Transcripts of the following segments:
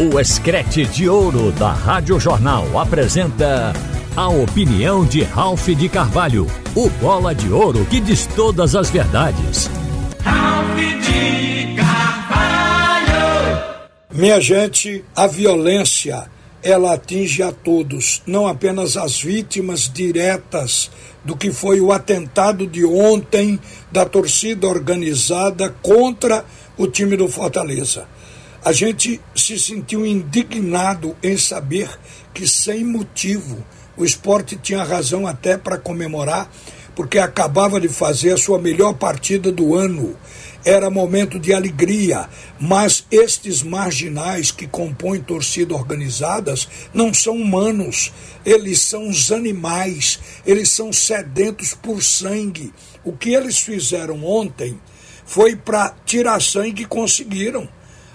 O Escrete de Ouro da Rádio Jornal apresenta a opinião de Ralph de Carvalho, o bola de ouro que diz todas as verdades. Ralph de Carvalho! Minha gente, a violência ela atinge a todos, não apenas as vítimas diretas do que foi o atentado de ontem da torcida organizada contra o time do Fortaleza. A gente se sentiu indignado em saber que, sem motivo, o esporte tinha razão até para comemorar, porque acabava de fazer a sua melhor partida do ano. Era momento de alegria, mas estes marginais que compõem torcida organizadas não são humanos, eles são os animais, eles são sedentos por sangue. O que eles fizeram ontem foi para tirar sangue e conseguiram.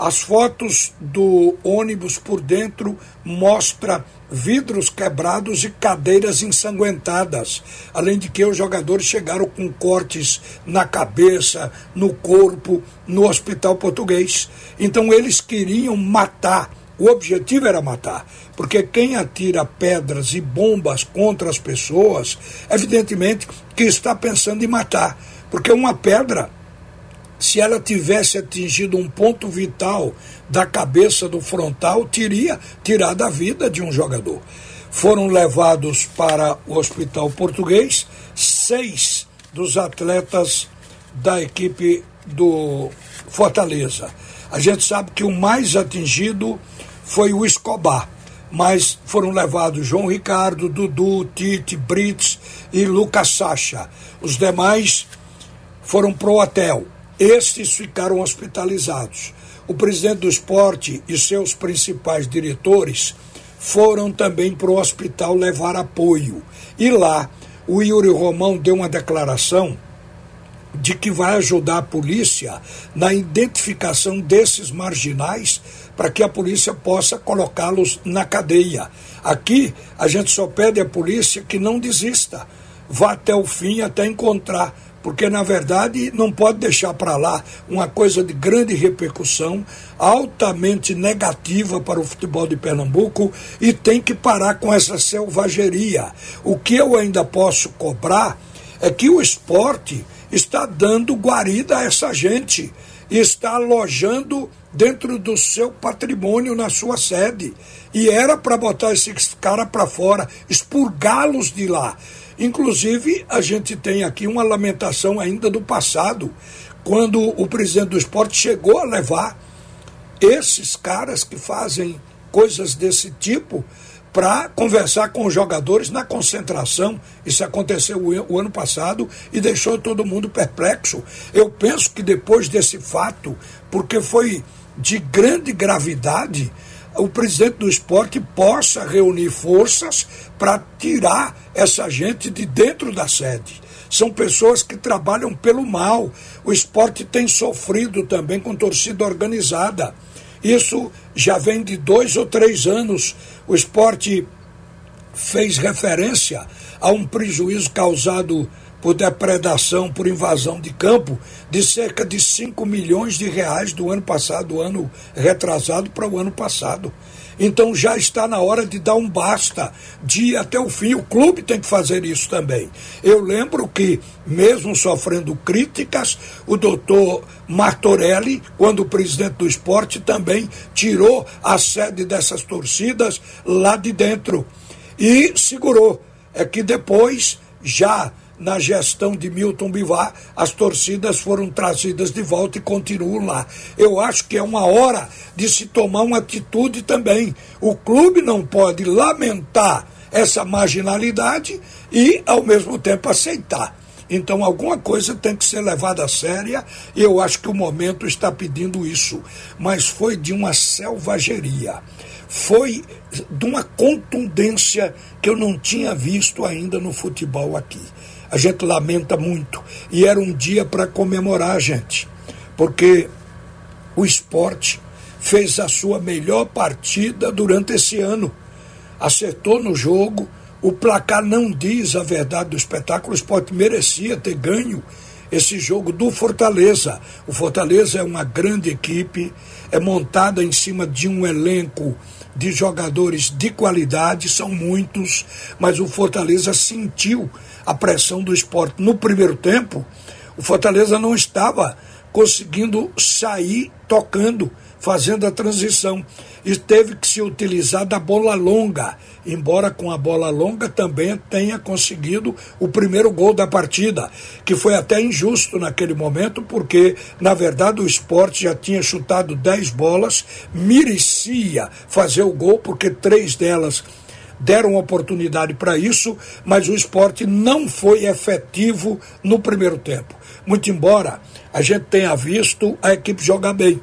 As fotos do ônibus por dentro mostra vidros quebrados e cadeiras ensanguentadas, além de que os jogadores chegaram com cortes na cabeça, no corpo, no hospital português. Então eles queriam matar. O objetivo era matar, porque quem atira pedras e bombas contra as pessoas, evidentemente que está pensando em matar, porque uma pedra se ela tivesse atingido um ponto vital da cabeça do frontal, teria tirado a vida de um jogador. Foram levados para o hospital português seis dos atletas da equipe do Fortaleza. A gente sabe que o mais atingido foi o Escobar, mas foram levados João Ricardo, Dudu, Tite, Brits e Lucas Sacha. Os demais foram pro hotel. Estes ficaram hospitalizados. O presidente do esporte e seus principais diretores foram também para o hospital levar apoio. E lá, o Yuri Romão deu uma declaração de que vai ajudar a polícia na identificação desses marginais para que a polícia possa colocá-los na cadeia. Aqui a gente só pede à polícia que não desista, vá até o fim até encontrar porque na verdade não pode deixar para lá uma coisa de grande repercussão, altamente negativa para o futebol de Pernambuco e tem que parar com essa selvageria. O que eu ainda posso cobrar é que o esporte está dando guarida a essa gente e está alojando dentro do seu patrimônio na sua sede. E era para botar esses caras para fora, expurgá-los de lá. Inclusive, a gente tem aqui uma lamentação ainda do passado, quando o presidente do esporte chegou a levar esses caras que fazem coisas desse tipo para conversar com os jogadores na concentração. Isso aconteceu o, ano passado e deixou todo mundo perplexo. Eu penso que depois desse fato, porque foi de grande gravidade, o presidente do esporte possa reunir forças para tirar essa gente de dentro da sede. São pessoas que trabalham pelo mal. O esporte tem sofrido também com torcida organizada. Isso já vem de dois ou três anos. O esporte fez referência a um prejuízo causado por depredação, por invasão de campo, de cerca de 5 milhões de reais do ano passado, do ano retrasado para o ano passado. Então já está na hora de dar um basta, de ir até o fim. O clube tem que fazer isso também. Eu lembro que, mesmo sofrendo críticas, o doutor Martorelli, quando presidente do esporte, também tirou a sede dessas torcidas lá de dentro. E segurou. É que depois, já na gestão de Milton Bivar, as torcidas foram trazidas de volta e continuam lá. Eu acho que é uma hora de se tomar uma atitude também. O clube não pode lamentar essa marginalidade e, ao mesmo tempo, aceitar. Então, alguma coisa tem que ser levada a séria e eu acho que o momento está pedindo isso. Mas foi de uma selvageria, foi de uma contundência que eu não tinha visto ainda no futebol aqui a gente lamenta muito. E era um dia para comemorar, gente, porque o esporte fez a sua melhor partida durante esse ano. Acertou no jogo, o placar não diz a verdade do espetáculo, o esporte merecia ter ganho. Esse jogo do Fortaleza. O Fortaleza é uma grande equipe, é montada em cima de um elenco de jogadores de qualidade, são muitos, mas o Fortaleza sentiu a pressão do esporte. No primeiro tempo, o Fortaleza não estava conseguindo sair tocando, fazendo a transição. E teve que se utilizar da bola longa, embora com a bola longa também tenha conseguido o primeiro gol da partida, que foi até injusto naquele momento, porque na verdade o esporte já tinha chutado 10 bolas, merecia fazer o gol, porque três delas deram oportunidade para isso, mas o esporte não foi efetivo no primeiro tempo. Muito embora a gente tenha visto a equipe jogar bem,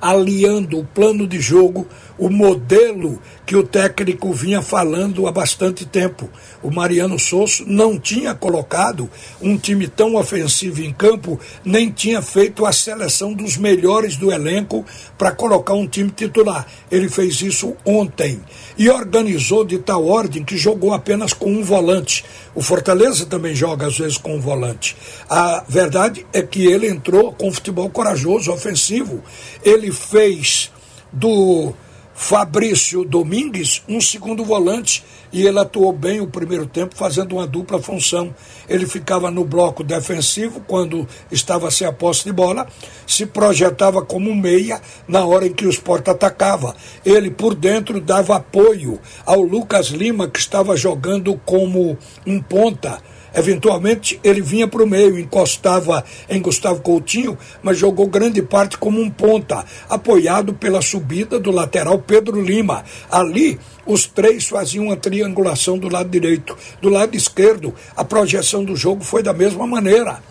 aliando o plano de jogo o modelo que o técnico vinha falando há bastante tempo. O Mariano Sosso não tinha colocado um time tão ofensivo em campo, nem tinha feito a seleção dos melhores do elenco para colocar um time titular. Ele fez isso ontem e organizou de tal ordem que jogou apenas com um volante. O Fortaleza também joga às vezes com um volante. A verdade é que ele entrou com futebol corajoso, ofensivo. Ele fez do Fabrício Domingues, um segundo volante, e ele atuou bem o primeiro tempo, fazendo uma dupla função. Ele ficava no bloco defensivo quando estava sem a posse de bola, se projetava como meia na hora em que o esporte atacava. Ele, por dentro, dava apoio ao Lucas Lima, que estava jogando como um ponta Eventualmente ele vinha para o meio, encostava em Gustavo Coutinho, mas jogou grande parte como um ponta, apoiado pela subida do lateral Pedro Lima. Ali, os três faziam uma triangulação do lado direito. Do lado esquerdo, a projeção do jogo foi da mesma maneira.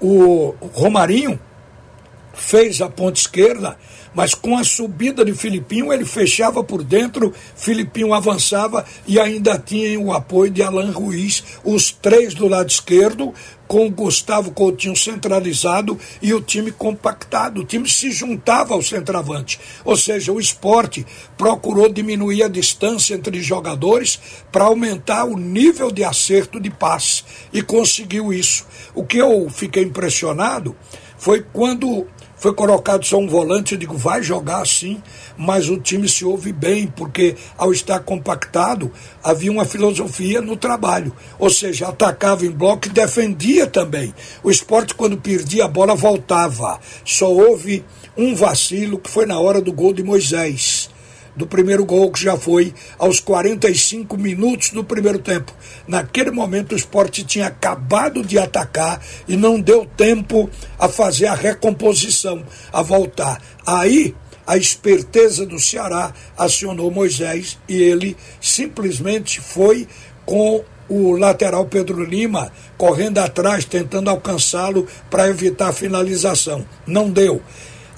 O Romarinho fez a ponta esquerda mas com a subida de Filipinho, ele fechava por dentro, Filipinho avançava e ainda tinha o apoio de Alain Ruiz, os três do lado esquerdo, com Gustavo Coutinho centralizado e o time compactado. O time se juntava ao centroavante. Ou seja, o esporte procurou diminuir a distância entre jogadores para aumentar o nível de acerto de passe e conseguiu isso. O que eu fiquei impressionado foi quando foi colocado só um volante, eu digo, vai jogar assim, mas o time se ouve bem, porque ao estar compactado, havia uma filosofia no trabalho. Ou seja, atacava em bloco e defendia também. O esporte, quando perdia a bola, voltava. Só houve um vacilo que foi na hora do gol de Moisés do primeiro gol, que já foi aos 45 minutos do primeiro tempo. Naquele momento, o esporte tinha acabado de atacar e não deu tempo a fazer a recomposição, a voltar. Aí, a esperteza do Ceará acionou Moisés e ele simplesmente foi com o lateral Pedro Lima correndo atrás, tentando alcançá-lo para evitar a finalização. Não deu.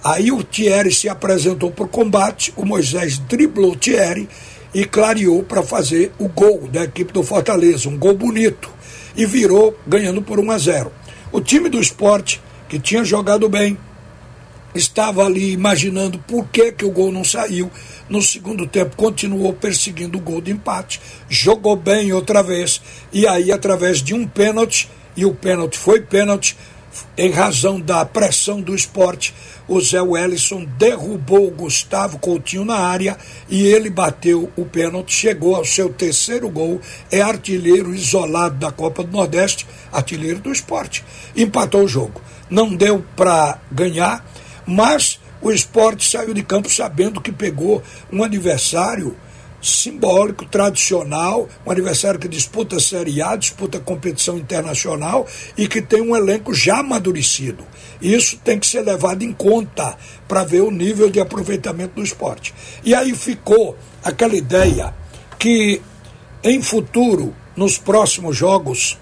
Aí o Thierry se apresentou para o combate, o Moisés driblou o Thierry e clareou para fazer o gol da equipe do Fortaleza, um gol bonito, e virou ganhando por 1 a 0. O time do esporte, que tinha jogado bem, estava ali imaginando por que, que o gol não saiu. No segundo tempo, continuou perseguindo o gol de empate, jogou bem outra vez, e aí, através de um pênalti, e o pênalti foi pênalti, em razão da pressão do esporte, o Zé Wellison derrubou o Gustavo Coutinho na área e ele bateu o pênalti, chegou ao seu terceiro gol, é artilheiro isolado da Copa do Nordeste, artilheiro do esporte. Empatou o jogo. Não deu para ganhar, mas o esporte saiu de campo sabendo que pegou um adversário simbólico, tradicional, um adversário que disputa Série A, disputa competição internacional e que tem um elenco já amadurecido. Isso tem que ser levado em conta para ver o nível de aproveitamento do esporte. E aí ficou aquela ideia que em futuro, nos próximos jogos,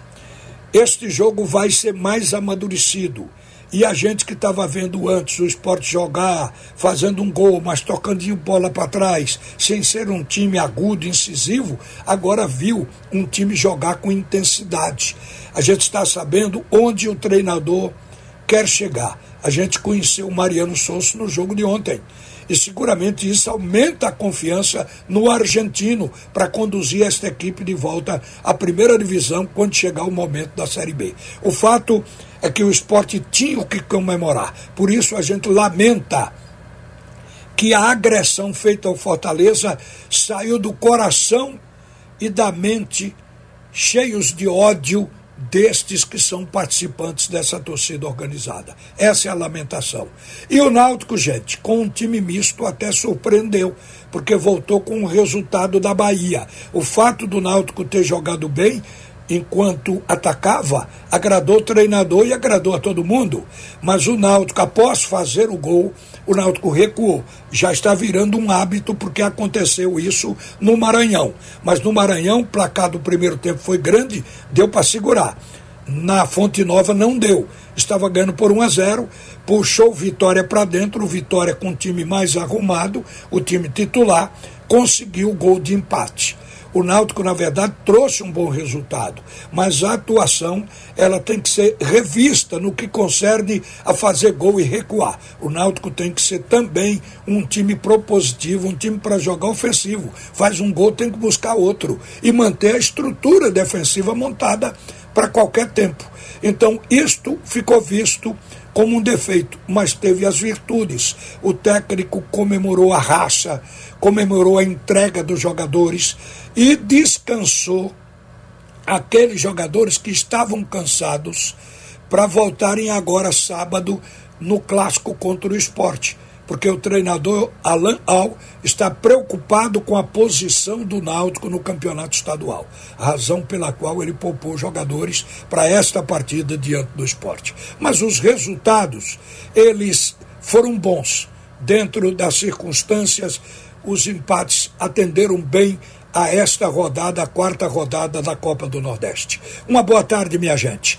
este jogo vai ser mais amadurecido e a gente que estava vendo antes o esporte jogar, fazendo um gol, mas tocando bola para trás, sem ser um time agudo, incisivo, agora viu um time jogar com intensidade. A gente está sabendo onde o treinador quer chegar. A gente conheceu o Mariano Souza no jogo de ontem. E seguramente isso aumenta a confiança no argentino para conduzir esta equipe de volta à primeira divisão quando chegar o momento da Série B. O fato é que o esporte tinha o que comemorar. Por isso a gente lamenta que a agressão feita ao Fortaleza saiu do coração e da mente cheios de ódio destes que são participantes dessa torcida organizada. Essa é a lamentação. E o Náutico, gente, com um time misto até surpreendeu, porque voltou com o resultado da Bahia. O fato do Náutico ter jogado bem enquanto atacava, agradou o treinador e agradou a todo mundo. Mas o Náutico, após fazer o gol, o Náutico recuou. Já está virando um hábito porque aconteceu isso no Maranhão. Mas no Maranhão, o placar do primeiro tempo foi grande, deu para segurar. Na Fonte Nova não deu. Estava ganhando por 1 a 0, puxou Vitória para dentro, Vitória com o time mais arrumado, o time titular, conseguiu o gol de empate. O Náutico, na verdade, trouxe um bom resultado, mas a atuação ela tem que ser revista no que concerne a fazer gol e recuar. O Náutico tem que ser também um time propositivo, um time para jogar ofensivo. Faz um gol, tem que buscar outro e manter a estrutura defensiva montada para qualquer tempo. Então, isto ficou visto como um defeito, mas teve as virtudes. O técnico comemorou a raça, comemorou a entrega dos jogadores e descansou aqueles jogadores que estavam cansados para voltarem agora sábado no clássico contra o esporte porque o treinador Alan Al está preocupado com a posição do Náutico no campeonato estadual, razão pela qual ele poupou jogadores para esta partida diante do esporte. Mas os resultados, eles foram bons. Dentro das circunstâncias, os empates atenderam bem a esta rodada, a quarta rodada da Copa do Nordeste. Uma boa tarde, minha gente.